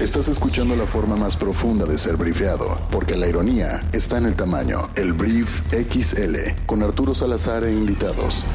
Estás escuchando la forma más profunda de ser brifeado, porque la ironía está en el tamaño. El Brief XL, con Arturo Salazar e invitados.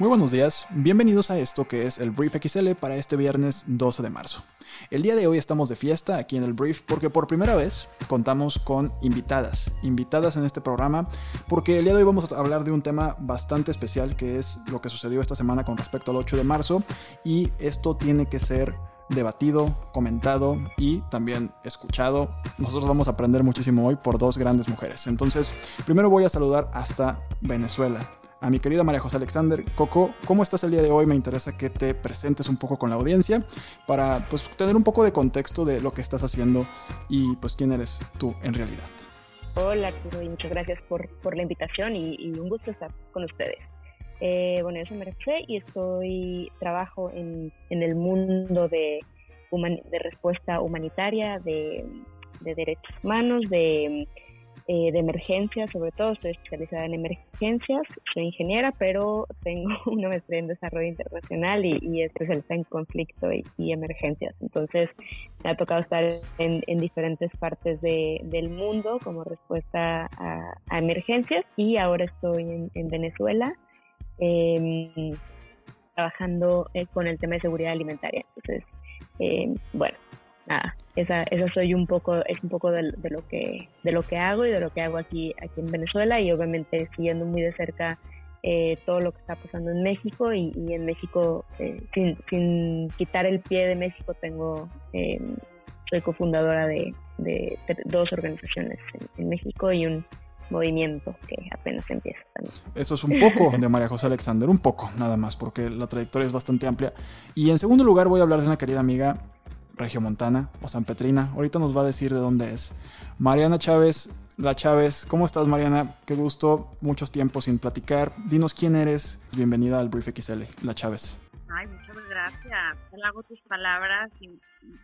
Muy buenos días, bienvenidos a esto que es el Brief XL para este viernes 12 de marzo. El día de hoy estamos de fiesta aquí en el Brief porque por primera vez contamos con invitadas, invitadas en este programa, porque el día de hoy vamos a hablar de un tema bastante especial que es lo que sucedió esta semana con respecto al 8 de marzo y esto tiene que ser debatido, comentado y también escuchado. Nosotros vamos a aprender muchísimo hoy por dos grandes mujeres. Entonces, primero voy a saludar hasta Venezuela a mi querida María José Alexander. Coco, ¿cómo estás el día de hoy? Me interesa que te presentes un poco con la audiencia para pues, tener un poco de contexto de lo que estás haciendo y pues quién eres tú en realidad. Hola y muchas gracias por, por la invitación y, un gusto estar con ustedes. Eh, bueno, yo soy María José y estoy, trabajo en, en el mundo de, de respuesta humanitaria, de, de derechos humanos, de eh, de emergencias, sobre todo estoy especializada en emergencias, soy ingeniera, pero tengo una maestría en desarrollo internacional y, y especializada en conflicto y, emergencias. Entonces, me ha tocado estar en, diferentes partes del mundo como respuesta a, emergencias y ahora estoy en, Venezuela. Em, trabajando eh, con el tema de seguridad alimentaria. Entonces, eh, bueno, nada, esa, esa soy un poco, es un poco de, lo que, de lo que hago y de lo que hago aquí, aquí en Venezuela y obviamente siguiendo muy de cerca eh, todo lo que está pasando en México y, en México, eh, sin, sin, quitar el pie de México, tengo, eh, soy cofundadora de, de, dos organizaciones en, México y un movimiento que apenas empieza también. Eso es un poco de María José Alexander, un poco nada más, porque la trayectoria es bastante amplia. Y en segundo lugar voy a hablar de una querida amiga Regiomontana o San Petrina. Ahorita nos va a decir de dónde es. Mariana Chávez, la Chávez, ¿cómo estás Mariana? Qué gusto, muchos tiempos sin platicar. Dinos quién eres. Bienvenida al Brief XL, la Chávez. Ay, muchas gracias. Hago tus palabras y un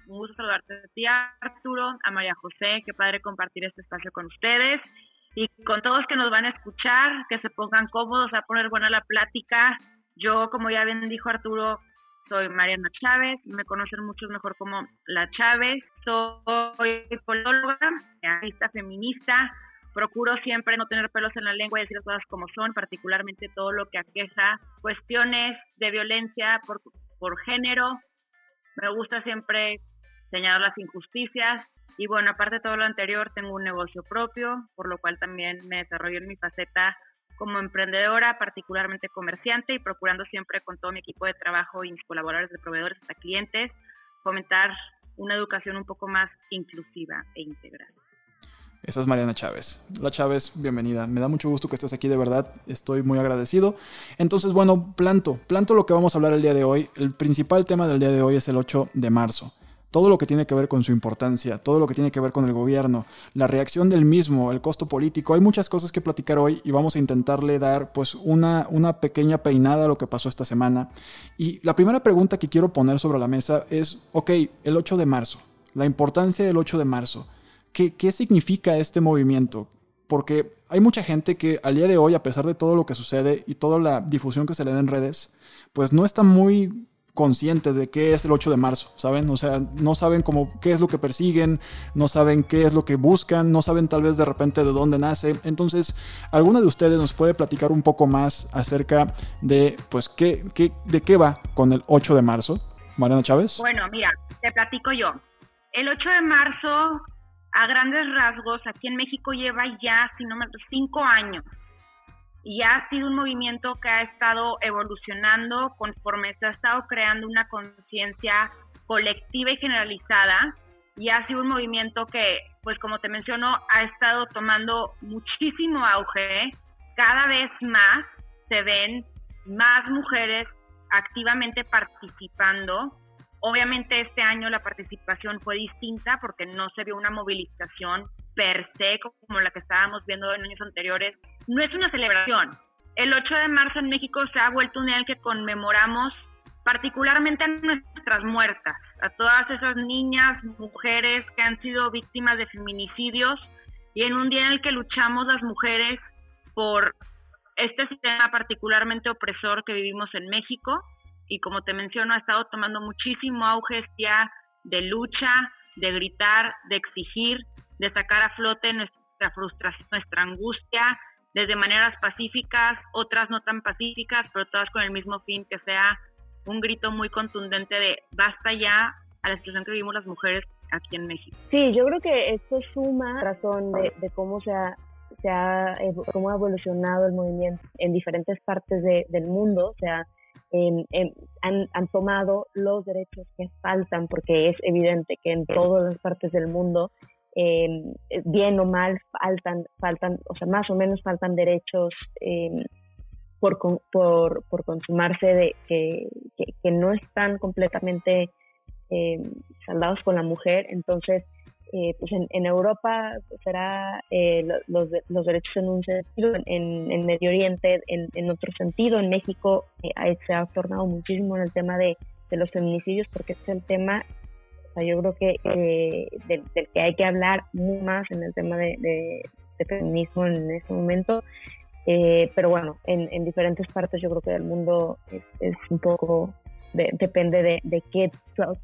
gusto saludarte a ti, Arturo, a María José. Qué padre compartir este espacio con ustedes y con todos que nos van a escuchar, que se pongan cómodos, a poner buena la plática. Yo, como ya bien dijo Arturo, soy Mariana Chávez, me conocen muchos mejor como La Chávez, soy polóloga, artista feminista, procuro siempre no tener pelos en la lengua y decir las cosas como son, particularmente todo lo que aqueja cuestiones de violencia por, por género. Me gusta siempre señalar las injusticias y bueno, aparte de todo lo anterior, tengo un negocio propio, por lo cual también me desarrollo en mi faceta como emprendedora, particularmente comerciante y procurando siempre con todo mi equipo de trabajo y mis colaboradores de proveedores hasta clientes, fomentar una educación un poco más inclusiva e integral. Esa es Mariana Chávez. La Chávez, bienvenida. Me da mucho gusto que estés aquí, de verdad. Estoy muy agradecido. Entonces, bueno, planto, planto lo que vamos a hablar el día de hoy. El principal tema del día de hoy es el 8 de marzo todo lo que tiene que ver con su importancia, todo lo que tiene que ver con el gobierno, la reacción del mismo, el costo político. Hay muchas cosas que platicar hoy y vamos a intentarle dar pues una, una pequeña peinada a lo que pasó esta semana. Y la primera pregunta que quiero poner sobre la mesa es, ok, el 8 de marzo, la importancia del 8 de marzo. ¿Qué, qué significa este movimiento? Porque hay mucha gente que al día de hoy, a pesar de todo lo que sucede y toda la difusión que se le da en redes, pues no está muy consciente de qué es el 8 de marzo, ¿saben? O sea, no saben cómo, qué es lo que persiguen, no saben qué es lo que buscan, no saben tal vez de repente de dónde nace. Entonces, ¿alguna de ustedes nos puede platicar un poco más acerca de, pues, qué, qué, de qué va con el 8 de marzo? Mariana Chávez. Bueno, mira, te platico yo. El 8 de marzo, a grandes rasgos, aquí en México lleva ya, si no me cinco años y ha sido un movimiento que ha estado evolucionando conforme se ha estado creando una conciencia colectiva y generalizada y ha sido un movimiento que, pues como te menciono, ha estado tomando muchísimo auge. Cada vez más se ven más mujeres activamente participando. Obviamente este año la participación fue distinta porque no se vio una movilización per se como la que estábamos viendo en años anteriores, no es una celebración. El 8 de marzo en México se ha vuelto un día en el que conmemoramos particularmente a nuestras muertas, a todas esas niñas, mujeres que han sido víctimas de feminicidios y en un día en el que luchamos las mujeres por este sistema particularmente opresor que vivimos en México y como te menciono, ha estado tomando muchísimo auge ya de lucha, de gritar, de exigir, de sacar a flote nuestra frustración, nuestra angustia, desde maneras pacíficas, otras no tan pacíficas, pero todas con el mismo fin, que sea un grito muy contundente de basta ya a la situación que vivimos las mujeres aquí en México. Sí, yo creo que esto suma razón de, cómo se ha, se ha, cómo ha evolucionado el movimiento en diferentes partes del mundo, o sea, han, han, tomado los derechos que faltan, porque es evidente que en todas las partes del mundo, em, bien o mal, faltan, faltan, o sea, más o menos faltan derechos em, por, por, por, consumarse de, que, que, no están completamente eh, saldados con la mujer. Entonces, eh, pues en, Europa será eh, los, los, derechos en un sentido, en, en Medio Oriente en, en, otro sentido, en México se ha tornado muchísimo en el tema de, de los feminicidios porque es el tema sea, yo creo que del, que hay que hablar muy más en el tema de, de, de feminismo en este momento eh, pero bueno, en, en, diferentes partes yo creo que del mundo es, un poco, depende de, de, qué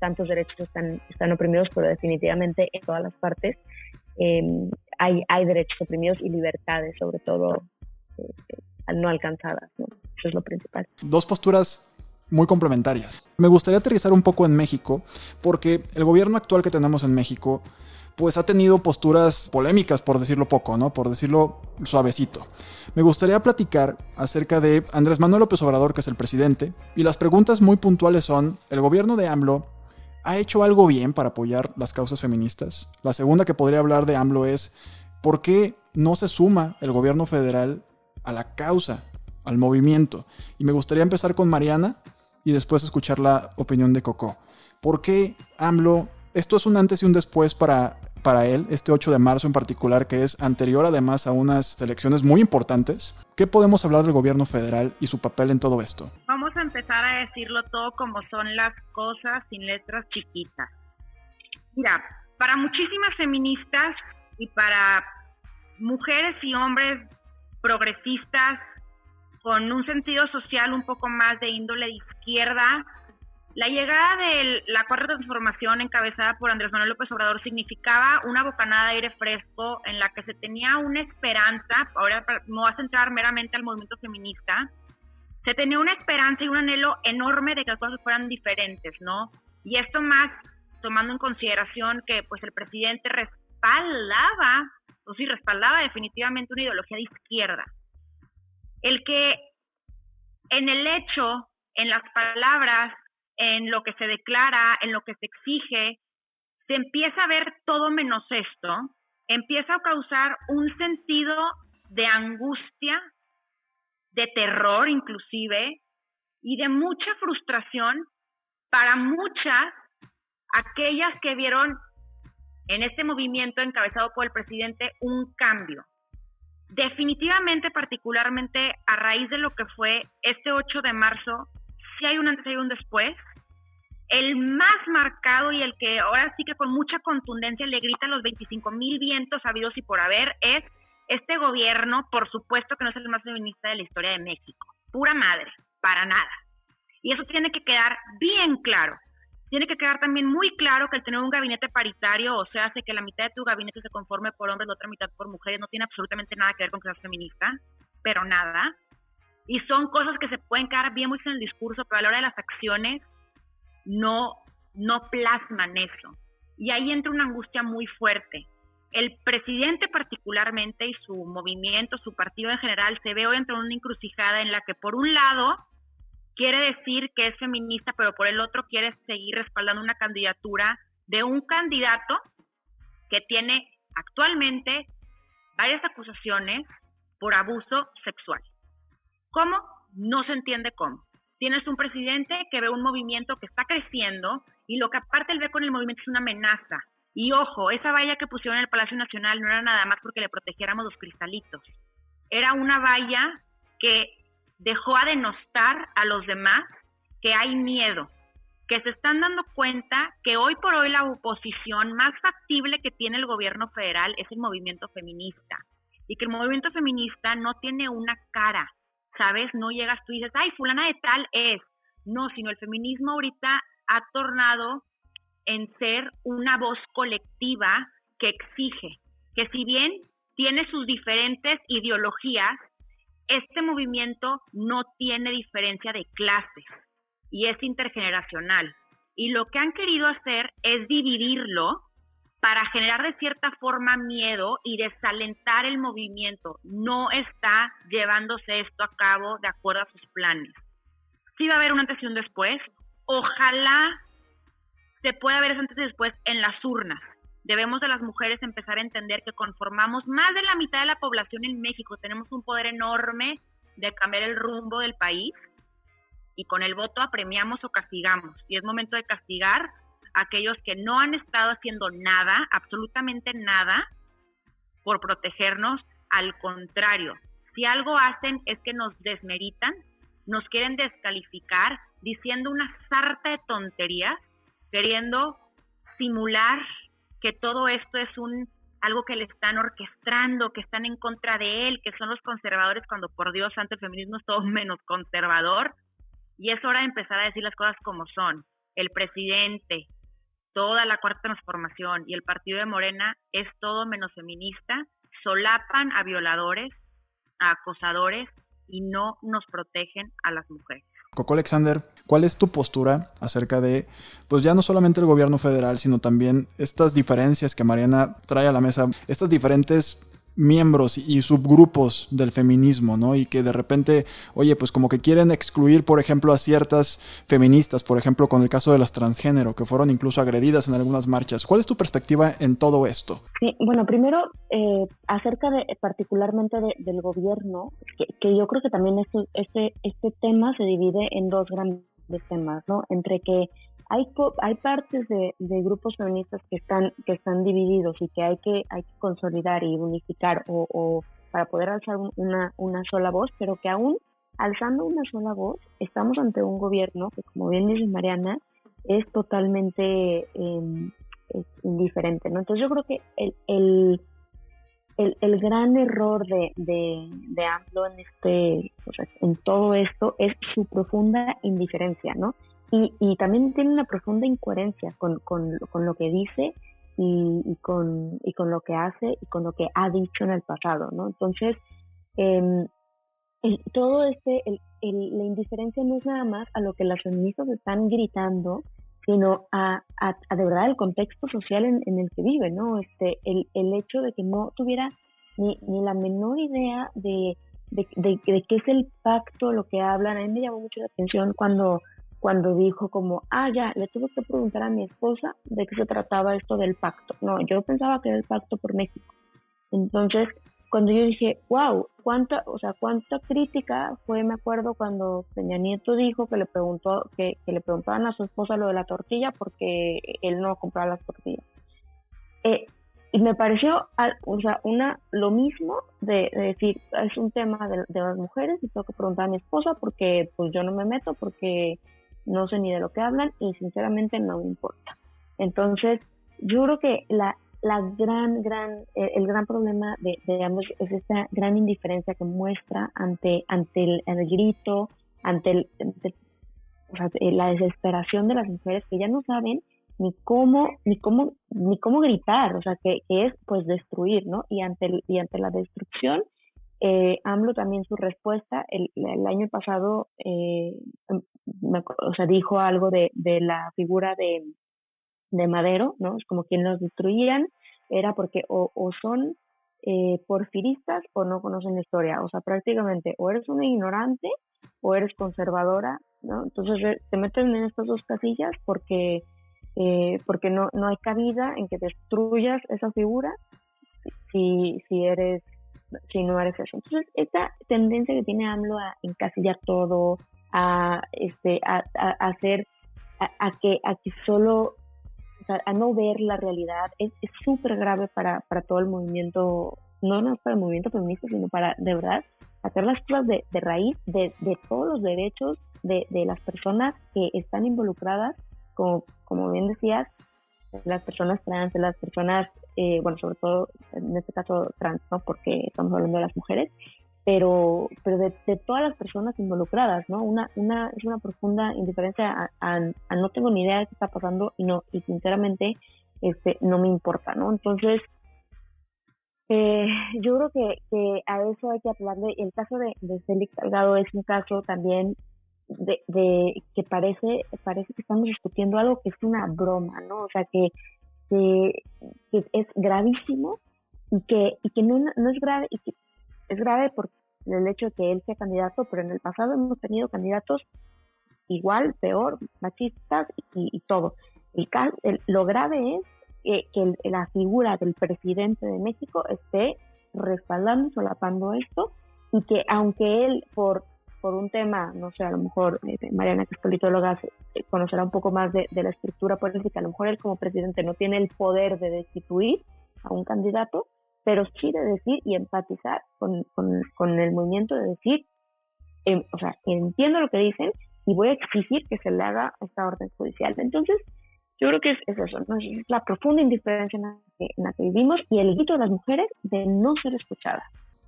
tantos derechos están, están oprimidos, pero definitivamente en todas las partes em, hay, hay derechos oprimidos y libertades, sobre todo eh, no alcanzadas. ¿no? Eso es lo principal. Dos posturas muy complementarias. Me gustaría aterrizar un poco en México, porque el gobierno actual que tenemos en México pues ha tenido posturas polémicas, por decirlo poco, ¿no? Por decirlo suavecito. Me gustaría platicar acerca de Andrés Manuel López Obrador, que es el presidente, y las preguntas muy puntuales son, ¿el gobierno de AMLO ha hecho algo bien para apoyar las causas feministas? La segunda que podría hablar de AMLO es, ¿por qué no se suma el gobierno federal a la causa, al movimiento? Y me gustaría empezar con Mariana y después escuchar la opinión de Coco. ¿Por qué AMLO esto es un antes y un después para, para él, este 8 de marzo en particular, que es anterior además a unas elecciones muy importantes. ¿Qué podemos hablar del gobierno federal y su papel en todo esto? Vamos a empezar a decirlo todo como son las cosas sin letras chiquitas. Mira, para muchísimas feministas y para mujeres y hombres progresistas con un sentido social un poco más de índole de izquierda, la llegada de la cuarta transformación encabezada por Andrés Manuel López Obrador significaba una bocanada de aire fresco en la que se tenía una esperanza, ahora no vas a centrar meramente al movimiento feminista, se tenía una esperanza y un anhelo enorme de que las cosas fueran diferentes, ¿no? Y esto más tomando en consideración que pues el presidente respaldaba, o sí, respaldaba definitivamente una ideología de izquierda. El que en el hecho, en las palabras, en lo que se declara, en lo que se exige, se empieza a ver todo menos esto, empieza a causar un sentido de angustia, de terror inclusive, y de mucha frustración para muchas, aquellas que vieron en este movimiento encabezado por el presidente un cambio. Definitivamente, particularmente a raíz de lo que fue este 8 de marzo, si hay un antes y un después. El más marcado y el que ahora sí que con mucha contundencia le grita los 25 mil vientos habidos y por haber es este gobierno, por supuesto que no es el más feminista de la historia de México. Pura madre, para nada. Y eso tiene que quedar bien claro. Tiene que quedar también muy claro que el tener un gabinete paritario, o sea, hace que la mitad de tu gabinete se conforme por hombres, la otra mitad por mujeres, no tiene absolutamente nada que ver con que seas feminista, pero nada y son cosas que se pueden quedar bien muy en el discurso, pero a la hora de las acciones no, no plasman eso. Y ahí entra una angustia muy fuerte. El presidente particularmente y su movimiento, su partido en general, se ve hoy entre una encrucijada en la que por un lado quiere decir que es feminista, pero por el otro quiere seguir respaldando una candidatura de un candidato que tiene actualmente varias acusaciones por abuso sexual. ¿Cómo? No se entiende cómo. Tienes un presidente que ve un movimiento que está creciendo y lo que aparte él ve con el movimiento es una amenaza. Y ojo, esa valla que pusieron en el Palacio Nacional no era nada más porque le protegiéramos los cristalitos. Era una valla que dejó a denostar a los demás que hay miedo, que se están dando cuenta que hoy por hoy la oposición más factible que tiene el gobierno federal es el movimiento feminista y que el movimiento feminista no tiene una cara, ¿sabes? No llegas tú y dices, ay, fulana de tal es. No, sino el feminismo ahorita ha tornado en ser una voz colectiva que exige que si bien tiene sus diferentes ideologías, este movimiento no tiene diferencia de clases y es intergeneracional. Y lo que han querido hacer es dividirlo para generar de cierta forma miedo y desalentar el movimiento. No está llevándose esto a cabo de acuerdo a sus planes. Sí va a haber un antes y un después. Ojalá se pueda ver ese antes y después en las urnas. Debemos de las mujeres empezar a entender que conformamos más de la mitad de la población en México. Tenemos un poder enorme de cambiar el rumbo del país y con el voto apremiamos o castigamos. Y es momento de castigar aquellos que no han estado haciendo nada, absolutamente nada, por protegernos. Al contrario, si algo hacen es que nos desmeritan, nos quieren descalificar diciendo una sarta de tonterías, queriendo simular que todo esto es un algo que le están orquestando, que están en contra de él, que son los conservadores, cuando por Dios ante el feminismo es todo menos conservador. Y es hora de empezar a decir las cosas como son. El presidente, toda la cuarta transformación y el partido de Morena es todo menos feminista, solapan a violadores, a acosadores y no nos protegen a las mujeres. Coco Alexander, ¿cuál es tu postura acerca de, pues ya no solamente el gobierno federal, sino también estas diferencias que Mariana trae a la mesa, estas diferentes miembros y subgrupos del feminismo, ¿no? Y que de repente, oye, pues como que quieren excluir, por ejemplo, a ciertas feministas, por ejemplo, con el caso de las transgénero, que fueron incluso agredidas en algunas marchas. ¿Cuál es tu perspectiva en todo esto? Sí, bueno, primero, eh, acerca de particularmente del gobierno, que, yo creo que también este, este tema se divide en dos grandes temas, ¿no? Entre que hay, hay partes de, grupos feministas que están, que están divididos y que hay que, hay que consolidar y unificar o, para poder alzar una, sola voz, pero que aún alzando una sola voz estamos ante un gobierno que, como bien dice Mariana, es totalmente em, indiferente. ¿no? Entonces yo creo que el, el, el, el gran error de AMLO en, este, en todo esto es su profunda indiferencia, ¿no? Y, y también tiene una profunda incoherencia con, con, con lo que dice y, con, y con lo que hace y con lo que ha dicho en el pasado, ¿no? Entonces, eh, todo este, el, la indiferencia no es nada más a lo que las feministas están gritando, sino a, a, de verdad el contexto social en, en, el que vive, ¿no? Este, el, el hecho de que no tuviera ni, ni la menor idea de, de, de, de, qué es el pacto, lo que hablan. A mí me llamó mucho la atención cuando cuando dijo como, ah, ya, le tuve que preguntar a mi esposa de qué se trataba esto del pacto. No, yo pensaba que era el pacto por México. Entonces, cuando yo dije, wow, cuánta, o sea, cuánta crítica fue, me acuerdo cuando Peña Nieto dijo que le preguntó, que, que le preguntaban a su esposa lo de la tortilla porque él no compraba las tortillas. Eh, y me pareció, o sea, una, lo mismo de, decir, es un tema de, de, las mujeres y tengo que preguntar a mi esposa porque pues yo no me meto porque no sé ni de lo que hablan y sinceramente no me importa. Entonces, yo creo que la, la gran, gran, eh, el, gran problema de, de, ambos es esta gran indiferencia que muestra ante, ante el, grito, ante, el, eh, la desesperación de las mujeres que ya no saben ni cómo, ni cómo, ni cómo gritar, o sea, que, es pues destruir, ¿no? Y ante, y ante la destrucción, eh, AMLO también su respuesta, el, el año pasado eh, o sea, dijo algo de, la figura de, de Madero, ¿no? Es como quien los destruían, era porque o, son eh, porfiristas o no conocen la historia, o sea, prácticamente o eres una ignorante o eres conservadora, ¿no? Entonces te meten en estas dos casillas porque, eh, porque no, no hay cabida en que destruyas esa figura si, si eres si no eres eso. Entonces, esta tendencia que tiene AMLO a encasillar todo, a, este, a, hacer, a, que, a que solo, a no ver la realidad, es súper grave para, para todo el movimiento, no no para el movimiento feminista, sino para, de verdad, hacer las cosas de, de raíz de, de todos los derechos de, de las personas que están involucradas, como, como bien decías, las personas trans, las personas, eh, bueno, sobre todo en este caso trans, ¿no? Porque estamos hablando de las mujeres, pero, pero de, todas las personas involucradas, ¿no? Una, una, es una profunda indiferencia a, no tengo ni idea de qué está pasando y no, y sinceramente, este, no me importa, ¿no? Entonces, eh, yo creo que, que, a eso hay que hablarle. El caso de, de Félix Salgado es un caso también de, de, que parece, parece que estamos discutiendo algo que es una broma, ¿no? O sea, que, que, es gravísimo y que, y que no, no es grave, y que es grave por el hecho de que él sea candidato, pero en el pasado hemos tenido candidatos igual, peor, machistas y, todo. El, lo grave es que, la figura del presidente de México esté respaldando, solapando esto, y que aunque él por por un tema, no sé, a lo mejor eh, Mariana, que es politóloga, eh, conocerá un poco más de, la estructura política, a lo mejor él como presidente no tiene el poder de destituir a un candidato, pero sí de decir y empatizar con, con, el movimiento de decir, em, o sea, entiendo lo que dicen y voy a exigir que se le haga esta orden judicial. Entonces, yo creo que es, eso, es la profunda indiferencia en la, que, en la que vivimos y el grito de las mujeres de no ser escuchadas.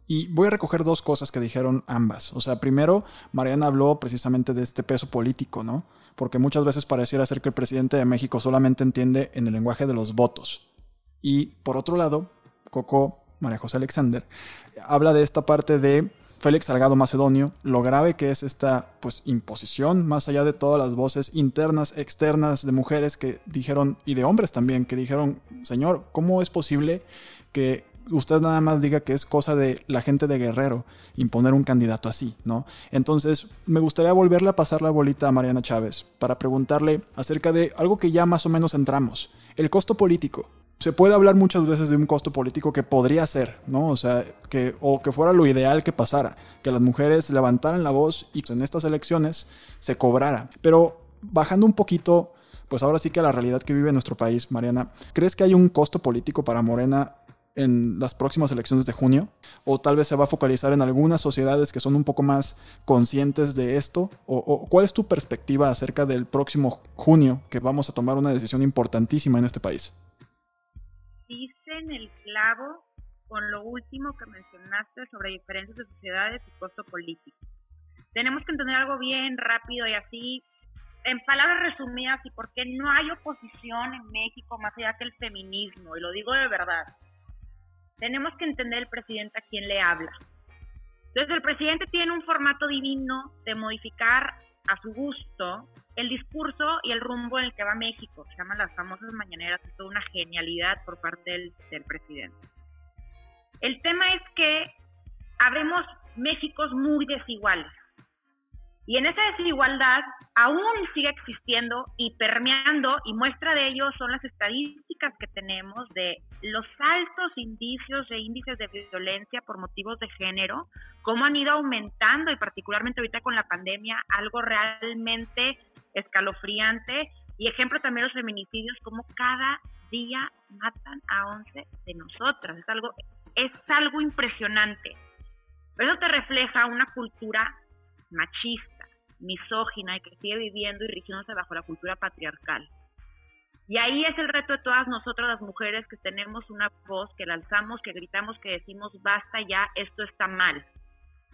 Y voy a recoger dos cosas que dijeron ambas. O sea, primero, Mariana habló precisamente de este peso político, ¿no? Porque muchas veces pareciera ser que el presidente de México solamente entiende en el lenguaje de los votos. Y por otro lado, Coco, María José Alexander, habla de esta parte de Félix Salgado Macedonio, lo grave que es esta pues imposición, más allá de todas las voces internas, externas de mujeres que dijeron, y de hombres también, que dijeron, señor, ¿cómo es posible que usted nada más diga que es cosa de la gente de Guerrero imponer un candidato así, ¿no? Entonces, me gustaría volverle a pasar la bolita a Mariana Chávez para preguntarle acerca de algo que ya más o menos entramos, el costo político. Se puede hablar muchas veces de un costo político que podría ser, ¿no? O sea, que, o que fuera lo ideal que pasara, que las mujeres levantaran la voz y en estas elecciones se cobrara. Pero bajando un poquito, pues ahora sí que a la realidad que vive nuestro país, Mariana, ¿crees que hay un costo político para Morena en las próximas elecciones de junio? ¿O tal vez se va a focalizar en algunas sociedades que son un poco más conscientes de esto? ¿O, cuál es tu perspectiva acerca del próximo junio que vamos a tomar una decisión importantísima en este país? Dicen el clavo con lo último que mencionaste sobre diferencias de sociedades y costo político. Tenemos que entender algo bien rápido y así, en palabras resumidas, y por qué no hay oposición en México más allá que el feminismo, y lo digo de verdad tenemos que entender el presidente a quién le habla. Entonces el presidente tiene un formato divino de modificar a su gusto el discurso y el rumbo en el que va México. Se llaman las famosas mañaneras, es toda una genialidad por parte del, presidente. El tema es que habemos Méxicos muy desiguales. Y en esa desigualdad aún sigue existiendo y permeando, y muestra de ello son las estadísticas que tenemos de los altos indicios e índices de violencia por motivos de género, cómo han ido aumentando, y particularmente ahorita con la pandemia, algo realmente escalofriante. Y ejemplo también los feminicidios, como cada día matan a 11 de nosotras. Es algo, es algo impresionante. Eso te refleja una cultura machista misógina y que sigue viviendo y rigiéndose bajo la cultura patriarcal. Y ahí es el reto de todas nosotras las mujeres que tenemos una voz, que la alzamos, que gritamos, que decimos, basta ya, esto está mal.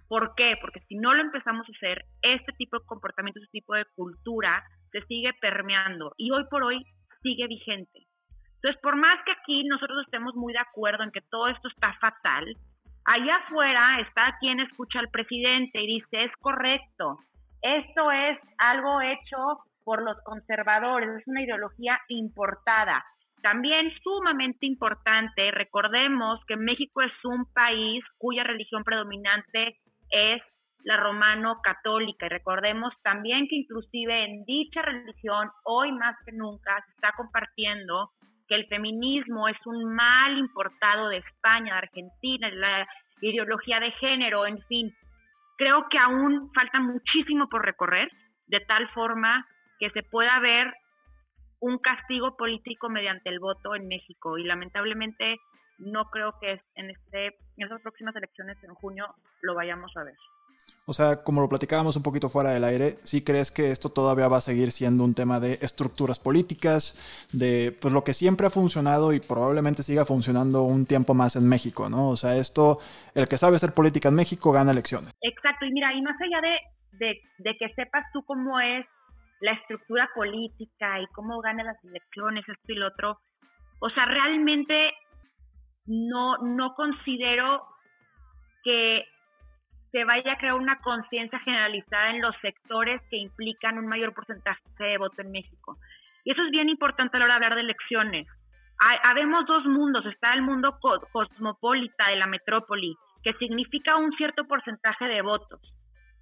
¿Por qué? Porque si no lo empezamos a hacer, este tipo de comportamiento, este tipo de cultura se sigue permeando y hoy por hoy sigue vigente. Entonces, por más que aquí nosotros estemos muy de acuerdo en que todo esto está fatal, allá afuera está quien escucha al presidente y dice, es correcto, esto es algo hecho por los conservadores, es una ideología importada. También sumamente importante, recordemos que México es un país cuya religión predominante es la romano-católica. Y recordemos también que inclusive en dicha religión, hoy más que nunca, se está compartiendo que el feminismo es un mal importado de España, de Argentina, la ideología de género, en fin, Creo que aún falta muchísimo por recorrer, de tal forma que se pueda ver un castigo político mediante el voto en México y lamentablemente no creo que en, este, en estas próximas elecciones en junio lo vayamos a ver. O sea, como lo platicábamos un poquito fuera del aire, ¿sí crees que esto todavía va a seguir siendo un tema de estructuras políticas, de pues lo que siempre ha funcionado y probablemente siga funcionando un tiempo más en México, ¿no? O sea, esto, el que sabe hacer política en México gana elecciones. Exacto, y mira, y más allá de, de, que sepas tú cómo es la estructura política y cómo gana las elecciones, esto y lo otro, o sea, realmente no, no considero que se vaya a crear una conciencia generalizada en los sectores que implican un mayor porcentaje de voto en México. Y eso es bien importante a la hora de hablar de elecciones. habemos dos mundos. Está el mundo cosmopolita de la metrópoli, que significa un cierto porcentaje de votos.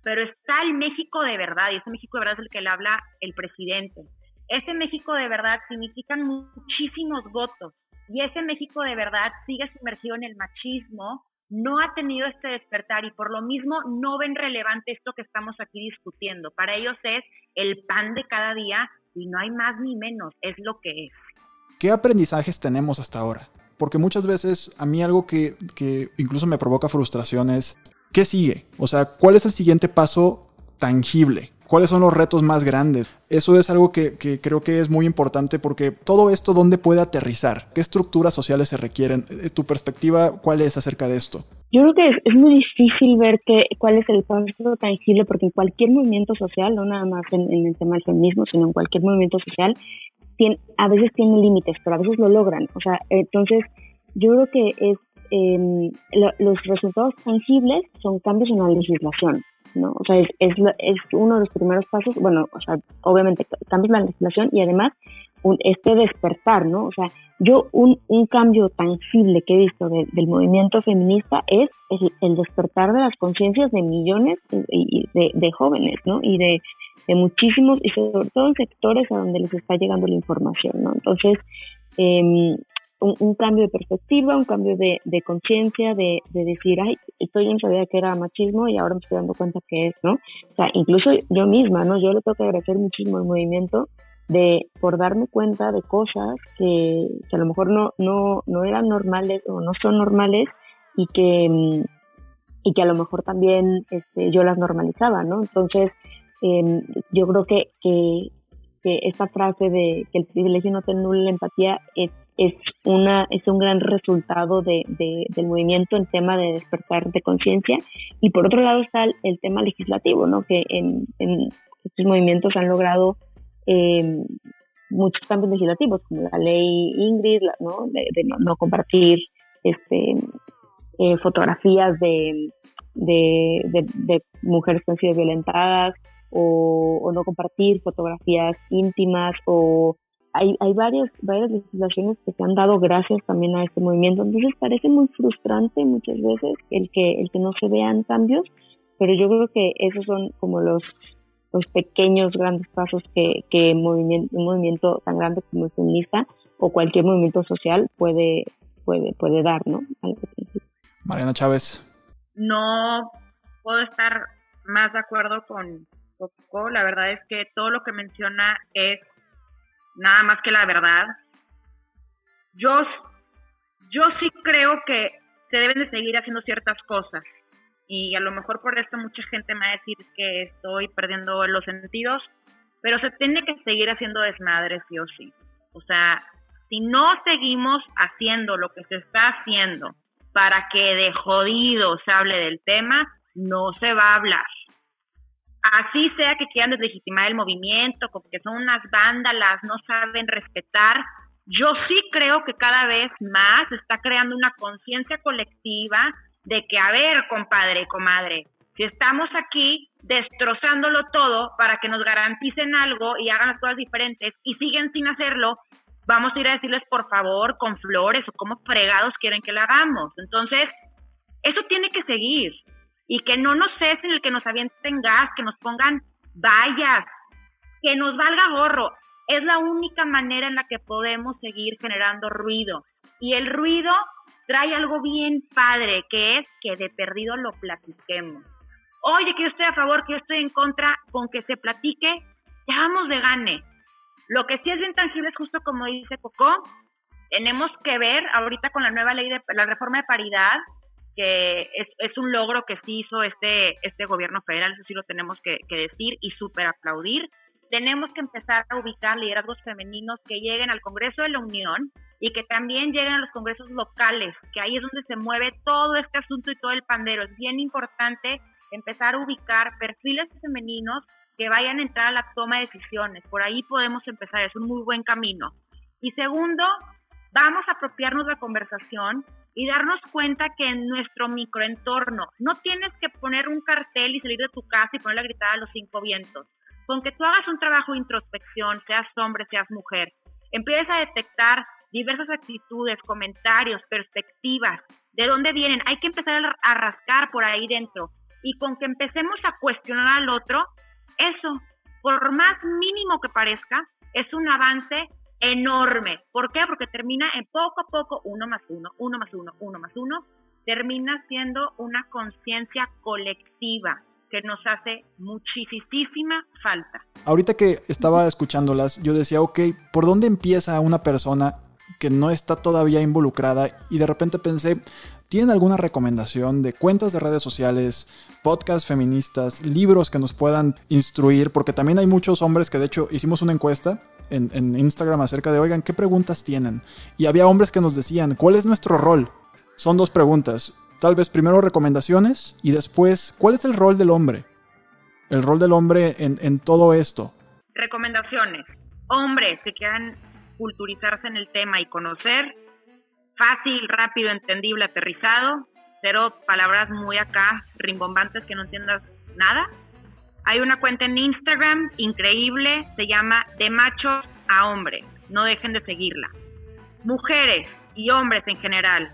Pero está el México de verdad, y ese México de verdad es el que le habla el presidente. Ese México de verdad significan muchísimos votos. Y ese México de verdad sigue sumergido en el machismo, no ha tenido este despertar y por lo mismo no ven relevante esto que estamos aquí discutiendo. Para ellos es el pan de cada día y no hay más ni menos, es lo que es. ¿Qué aprendizajes tenemos hasta ahora? Porque muchas veces a mí algo que, que incluso me provoca frustración es, ¿qué sigue? O sea, ¿cuál es el siguiente paso tangible? ¿Cuáles son los retos más grandes? Eso es algo que, creo que es muy importante porque todo esto, ¿dónde puede aterrizar? ¿Qué estructuras sociales se requieren? Eh, ¿Tu perspectiva cuál es acerca de esto? Yo creo que es, muy difícil ver que, cuál es el paso tangible porque en cualquier movimiento social, no nada más en, el tema del feminismo, sino en cualquier movimiento social, tiene, a veces tiene límites, pero a veces lo logran. O sea, entonces yo creo que es em, los resultados tangibles son cambios en la legislación. ¿No? O sea, es, es, es, uno de los primeros pasos, bueno, o sea, obviamente cambios la legislación y además un, este despertar, ¿no? O sea, yo un, un cambio tangible que he visto del movimiento feminista es el, despertar de las conciencias de millones de, de, jóvenes, ¿no? Y de, de muchísimos, y sobre todo en sectores a donde les está llegando la información, ¿no? Entonces, eh, un, cambio de perspectiva, un cambio de, conciencia, de, decir, ay, estoy en sabía que era machismo y ahora me estoy dando cuenta que es, ¿no? O sea, incluso yo misma, ¿no? Yo le tengo que agradecer muchísimo el movimiento de por darme cuenta de cosas que, a lo mejor no, no, no eran normales o no son normales y que, y que a lo mejor también este, yo las normalizaba, ¿no? Entonces, em, yo creo que, que, esta frase de que el privilegio no te la empatía es es una es un gran resultado de, del movimiento en tema de despertar de conciencia. Y por otro lado está el, tema legislativo no que en, estos movimientos han logrado eh, muchos cambios legislativos como la ley Ingrid no de, no, compartir este eh, fotografías de, de, mujeres que han sido violentadas o no compartir fotografías íntimas o hay, hay varias, varias legislaciones que se han dado gracias también a este movimiento. Entonces parece muy frustrante muchas veces el que, el que no se vean cambios, pero yo creo que esos son como los, los pequeños grandes pasos que, que movimiento, un movimiento tan grande como el feminista o cualquier movimiento social puede, puede, puede dar, ¿no? Mariana Chávez. No puedo estar más de acuerdo con Coco. La verdad es que todo lo que menciona es nada más que la verdad. Yo, yo sí creo que se deben de seguir haciendo ciertas cosas y a lo mejor por esto mucha gente me va a decir que estoy perdiendo los sentidos, pero se tiene que seguir haciendo desmadres sí o sí. O sea, si no seguimos haciendo lo que se está haciendo para que de jodido se hable del tema, no se va a hablar así sea que quieran deslegitimar el movimiento, como que son unas vándalas, no saben respetar, yo sí creo que cada vez más está creando una conciencia colectiva de que, a ver, compadre comadre, si estamos aquí destrozándolo todo para que nos garanticen algo y hagan las cosas diferentes y siguen sin hacerlo, vamos a ir a decirles por favor con flores o cómo fregados quieren que lo hagamos. Entonces, eso tiene que seguir y que no nos cesen el que nos avienten gas, que nos pongan vallas, que nos valga gorro. Es la única manera en la que podemos seguir generando ruido. Y el ruido trae algo bien padre, que es que de perdido lo platiquemos. Oye, que yo estoy a favor, que yo estoy en contra, con que se platique, ya vamos de gane. Lo que sí es bien tangible es justo como dice Coco, tenemos que ver ahorita con la nueva ley de la reforma de paridad, que es, un logro que sí hizo este, este gobierno federal, eso sí lo tenemos que, que decir y súper aplaudir. Tenemos que empezar a ubicar liderazgos femeninos que lleguen al Congreso de la Unión y que también lleguen a los congresos locales, que ahí es donde se mueve todo este asunto y todo el pandero. Es bien importante empezar a ubicar perfiles femeninos que vayan a entrar a la toma de decisiones. Por ahí podemos empezar, es un muy buen camino. Y segundo, vamos a apropiarnos la conversación y darnos cuenta que en nuestro microentorno no tienes que poner un cartel y salir de tu casa y ponerle a gritar a los cinco vientos. Con que tú hagas un trabajo de introspección, seas hombre, seas mujer, empieces a detectar diversas actitudes, comentarios, perspectivas, de dónde vienen. Hay que empezar a rascar por ahí dentro. Y con que empecemos a cuestionar al otro, eso, por más mínimo que parezca, es un avance enorme. ¿Por qué? Porque termina en poco a poco, uno más uno, uno más uno, uno más uno, termina siendo una conciencia colectiva que nos hace muchísima falta. Ahorita que estaba escuchándolas, yo decía, ok, ¿por dónde empieza una persona que no está todavía involucrada? Y de repente pensé, ¿tienen alguna recomendación de cuentas de redes sociales, podcasts feministas, libros que nos puedan instruir? Porque también hay muchos hombres que de hecho hicimos una encuesta en, Instagram acerca de, oigan, ¿qué preguntas tienen? Y había hombres que nos decían, ¿cuál es nuestro rol? Son dos preguntas. Tal vez primero recomendaciones y después, ¿cuál es el rol del hombre? El rol del hombre en, en todo esto. Recomendaciones. Hombres que quieran culturizarse en el tema y conocer, fácil, rápido, entendible, aterrizado, cero palabras muy acá, rimbombantes que no entiendas nada. Hay una cuenta en Instagram increíble, se llama De Machos a Hombres. No dejen de seguirla. Mujeres y hombres en general.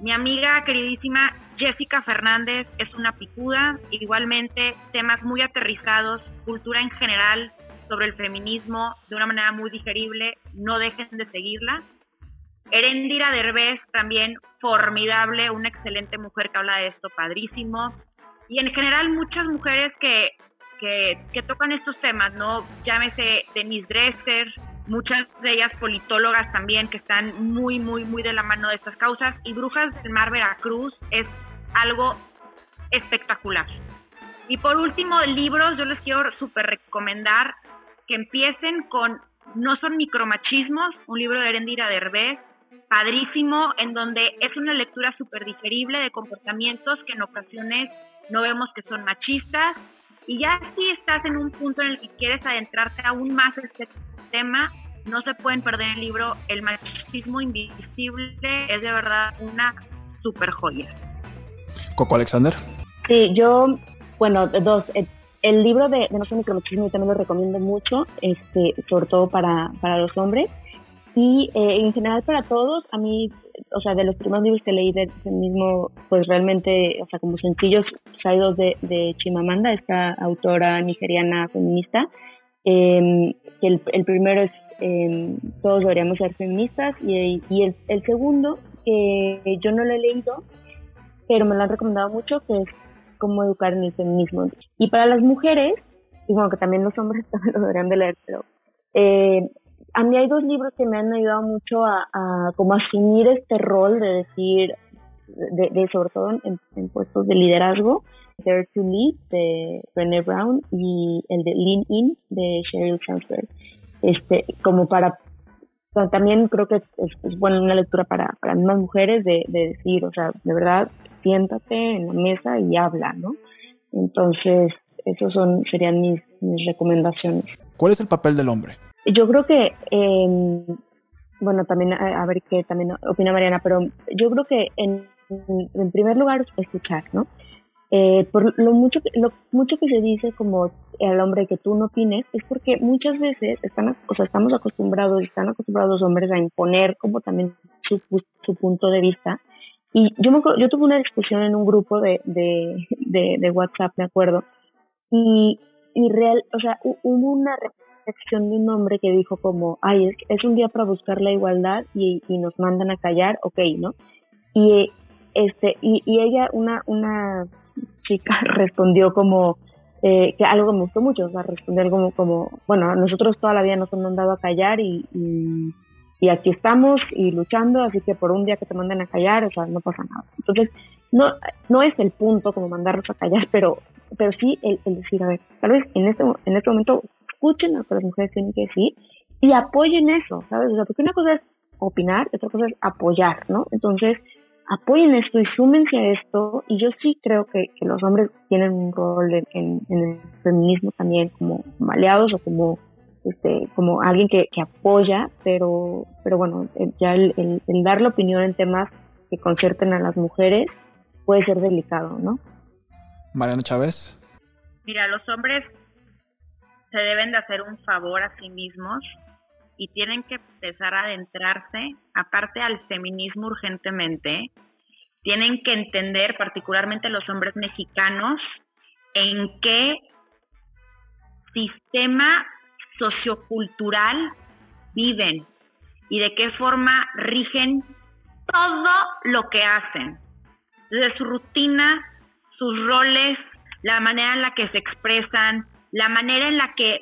Mi amiga queridísima Jessica Fernández es una picuda, igualmente temas muy aterrizados, cultura en general sobre el feminismo de una manera muy digerible, no dejen de seguirla. Erendira Derbez también formidable, una excelente mujer que habla de esto, padrísimo y en general muchas mujeres que, que, tocan estos temas, ¿no? Llámese Denise Dresser, muchas de ellas politólogas también que están muy, muy, muy de la mano de estas causas. Y Brujas del Mar Veracruz es algo espectacular. Y por último, libros, yo les quiero súper recomendar que empiecen con No son micromachismos, un libro de Erendira Derbez, padrísimo, en donde es una lectura súper digerible de comportamientos que en ocasiones no vemos que son machistas. Y ya si estás en un punto en el que quieres adentrarte aún más en este tema, no se pueden perder el libro El machismo invisible. Es de verdad una super joya. Coco Alexander. Sí, yo, bueno, dos. El, libro de, de No sé micromachismo también lo recomiendo mucho, este, sobre todo para, para los hombres. Y eh, en general para todos, a mí, o sea, de los primeros libros que leí de mismo, pues realmente, o sea, como sencillos traídos de, de Chimamanda, esta autora nigeriana feminista, eh, que el, el, primero es eh, Todos deberíamos ser feministas y, y el, el, segundo, que yo no lo he leído, pero me lo han recomendado mucho, que es Cómo educar en el feminismo. Y para las mujeres, y bueno, que también los hombres también lo deberían de leer, pero eh, a mí hay dos libros que me han ayudado mucho a, como asumir este rol de decir, de, sobre todo en, puestos de liderazgo, Dare to Lead de Brené Brown y el de Lean In de Sheryl Sandberg. Este, como para, también creo que es, es, buena una lectura para, para más mujeres de, de decir, o sea, de verdad, siéntate en la mesa y habla, ¿no? Entonces, esos son, serían mis, mis recomendaciones. ¿Cuál es el papel del hombre? Yo creo que, eh, bueno, también a, ver qué también opina Mariana, pero yo creo que en, primer lugar escuchar, ¿no? Eh, por lo mucho, lo mucho que se dice como al hombre que tú no opines es porque muchas veces están, o sea, estamos acostumbrados, están acostumbrados los hombres a imponer como también su, su punto de vista. Y yo me yo tuve una discusión en un grupo de, de, de, de WhatsApp, me acuerdo, y, y real, o sea, hubo una de un hombre que dijo como, ay, es, un día para buscar la igualdad y, nos mandan a callar, ok, ¿no? Y este y, ella, una, una chica respondió como, eh, que algo me gustó mucho, o sea, responder como, como, bueno, nosotros toda la vida nos han mandado a callar y, y, aquí estamos y luchando, así que por un día que te manden a callar, o sea, no pasa nada. Entonces, no, no es el punto como mandarlos a callar, pero, pero sí el, decir, a ver, tal vez en este, en este momento escuchen lo que las mujeres tienen que decir y apoyen eso, ¿sabes? O sea, porque una cosa es opinar, otra cosa es apoyar, ¿no? Entonces, apoyen esto y súmense a esto. Y yo sí creo que, que los hombres tienen un rol en, en, el feminismo también como, aliados o como este como alguien que, que apoya, pero pero bueno, ya el, el, dar la opinión en temas que concerten a las mujeres puede ser delicado, ¿no? Mariana Chávez. Mira, los hombres se deben de hacer un favor a sí mismos y tienen que empezar a adentrarse, aparte al feminismo urgentemente, tienen que entender, particularmente los hombres mexicanos, en qué sistema sociocultural viven y de qué forma rigen todo lo que hacen, desde su rutina, sus roles, la manera en la que se expresan, la manera en la que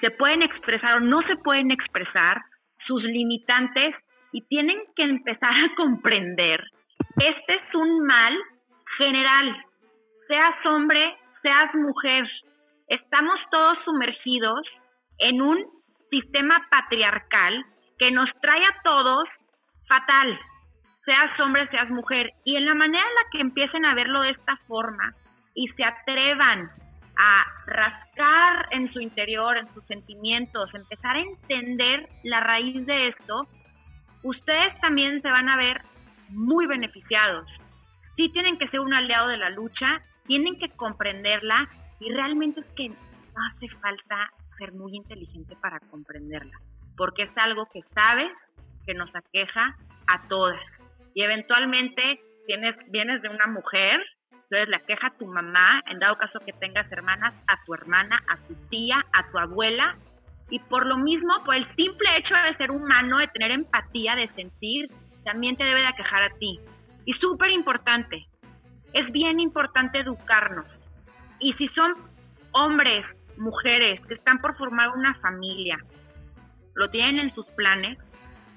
se pueden expresar o no se pueden expresar, sus limitantes, y tienen que empezar a comprender. Este es un mal general, seas hombre, seas mujer, estamos todos sumergidos en un sistema patriarcal que nos trae a todos fatal, seas hombre, seas mujer, y en la manera en la que empiecen a verlo de esta forma y se atrevan a rascar en su interior, en sus sentimientos, empezar a entender la raíz de esto, ustedes también se van a ver muy beneficiados. Sí tienen que ser un aliado de la lucha, tienen que comprenderla y realmente es que no hace falta ser muy inteligente para comprenderla, porque es algo que sabes que nos aqueja a todas. Y eventualmente tienes, vienes de una mujer entonces la queja a tu mamá, en dado caso que tengas hermanas, a tu hermana, a tu tía, a tu abuela. Y por lo mismo, por el simple hecho de ser humano, de tener empatía, de sentir, también te debe de aquejar a ti. Y súper importante, es bien importante educarnos. Y si son hombres, mujeres que están por formar una familia, lo tienen en sus planes,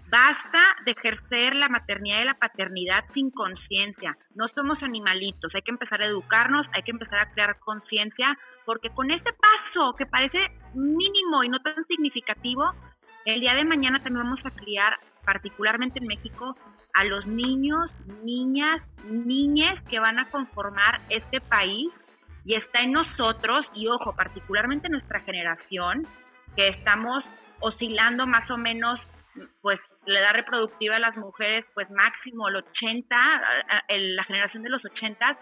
Basta de ejercer la maternidad y la paternidad sin conciencia. No somos animalitos, hay que empezar a educarnos, hay que empezar a crear conciencia, porque con ese paso que parece mínimo y no tan significativo, el día de mañana también vamos a criar, particularmente en México, a los niños, niñas, niñes que van a conformar este país y está en nosotros, y ojo, particularmente en nuestra generación, que estamos oscilando más o menos pues la edad reproductiva a las mujeres, pues máximo el 80, la generación de los 80,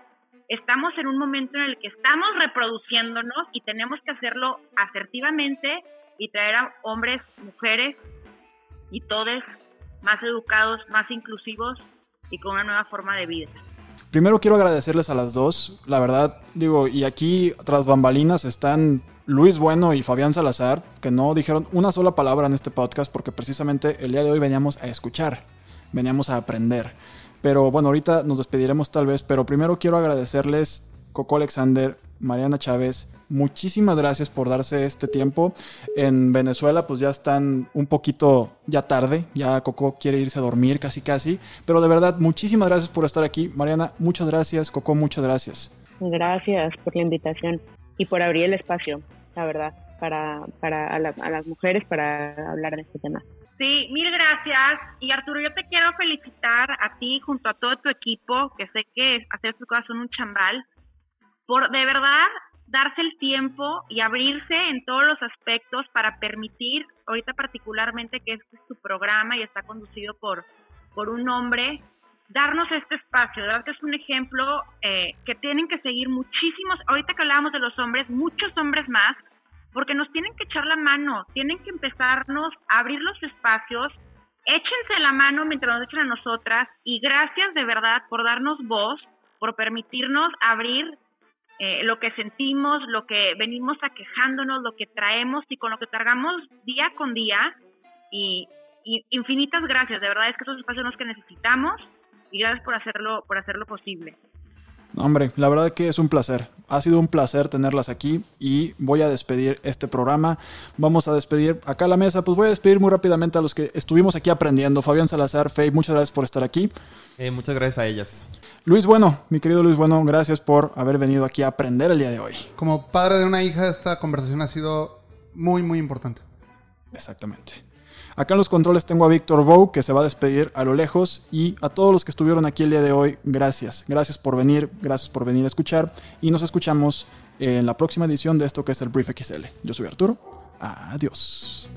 estamos en un momento en el que estamos reproduciéndonos y tenemos que hacerlo asertivamente y traer a hombres, mujeres y todos más educados, más inclusivos y con una nueva forma de vida. Primero quiero agradecerles a las dos, la verdad, digo, y aquí tras bambalinas están Luis Bueno y Fabián Salazar, que no dijeron una sola palabra en este podcast porque precisamente el día de hoy veníamos a escuchar, veníamos a aprender. Pero bueno, ahorita nos despediremos tal vez, pero primero quiero agradecerles Coco Alexander, Mariana Chávez, muchísimas gracias por darse este tiempo. En Venezuela pues ya están un poquito ya tarde, ya Coco quiere irse a dormir casi casi, pero de verdad muchísimas gracias por estar aquí. Mariana, muchas gracias, Coco, muchas gracias. Gracias por la invitación y por abrir el espacio, la verdad, para, para a, las mujeres para hablar de este tema. Sí, mil gracias. Y Arturo, yo te quiero felicitar a ti junto a todo tu equipo, que sé que hacer estas cosas son un chambal, por de verdad darse el tiempo y abrirse en todos los aspectos para permitir, ahorita particularmente que este es tu programa y está conducido por, por un hombre, darnos este espacio, de verdad que es un ejemplo eh, que tienen que seguir muchísimos, ahorita que hablábamos de los hombres, muchos hombres más, porque nos tienen que echar la mano, tienen que empezarnos a abrir los espacios, échense la mano mientras nos echen a nosotras y gracias de verdad por darnos voz, por permitirnos abrir eh, lo que sentimos, lo que venimos aquejándonos, lo que traemos y con lo que cargamos día con día y, y infinitas gracias, de verdad es que esos espacios son los que necesitamos y gracias por hacerlo, por hacerlo posible. Hombre, la verdad que es un placer. Ha sido un placer tenerlas aquí y voy a despedir este programa. Vamos a despedir acá a la mesa. Pues voy a despedir muy rápidamente a los que estuvimos aquí aprendiendo. Fabián Salazar, Fey, muchas gracias por estar aquí. Eh, muchas gracias a ellas. Luis Bueno, mi querido Luis Bueno, gracias por haber venido aquí a aprender el día de hoy. Como padre de una hija, esta conversación ha sido muy, muy importante. Exactamente. Acá en los controles tengo a Víctor Bou, que se va a despedir a lo lejos. Y a todos los que estuvieron aquí el día de hoy, gracias. Gracias por venir, gracias por venir a escuchar. Y nos escuchamos en la próxima edición de esto que es el Brief XL. Yo soy Arturo. Adiós.